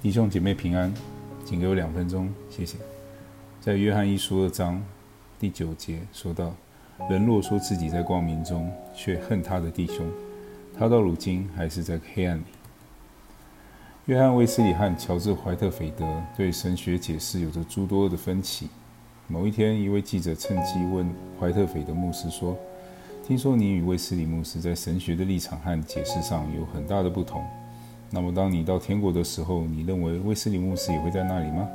弟兄姐妹平安，请给我两分钟，谢谢。在约翰一书二章第九节说到：“人若说自己在光明中，却恨他的弟兄，他到如今还是在黑暗里。”约翰卫斯理和乔治怀特斐德对神学解释有着诸多的分歧。某一天，一位记者趁机问怀特斐德牧师说：“听说你与卫斯理牧师在神学的立场和解释上有很大的不同。”那么，当你到天国的时候，你认为卫斯理牧师也会在那里吗？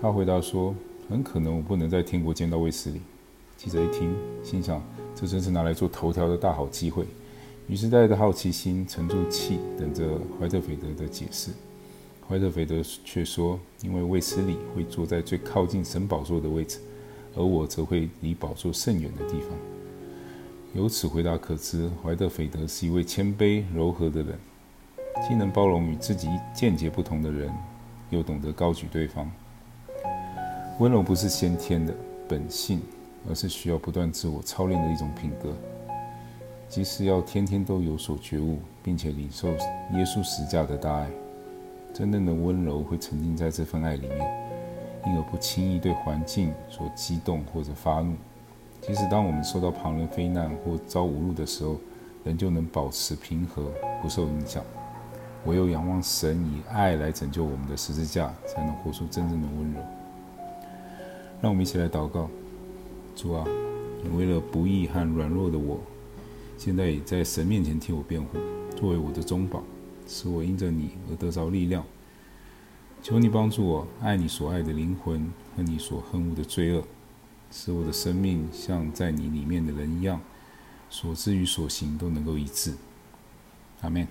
他回答说：“很可能我不能在天国见到卫斯理。”记者一听，心想：“这真是拿来做头条的大好机会。”于是带着好奇心，沉住气，等着怀特斐德的解释。怀特斐德却说：“因为卫斯理会坐在最靠近神宝座的位置，而我则会离宝座甚远的地方。”由此回答可知，怀特斐德是一位谦卑柔和的人。既能包容与自己见解不同的人，又懂得高举对方。温柔不是先天的本性，而是需要不断自我操练的一种品格。即使要天天都有所觉悟，并且领受耶稣十架的大爱，真正的温柔会沉浸在这份爱里面，因而不轻易对环境所激动或者发怒。即使当我们受到旁人非难或遭侮辱的时候，仍旧能保持平和，不受影响。唯有仰望神以爱来拯救我们的十字架，才能活出真正的温柔。让我们一起来祷告：主啊，你为了不义和软弱的我，现在也在神面前替我辩护，作为我的中保，使我因着你而得着力量。求你帮助我爱你所爱的灵魂和你所恨恶的罪恶，使我的生命像在你里面的人一样，所知与所行都能够一致。阿门。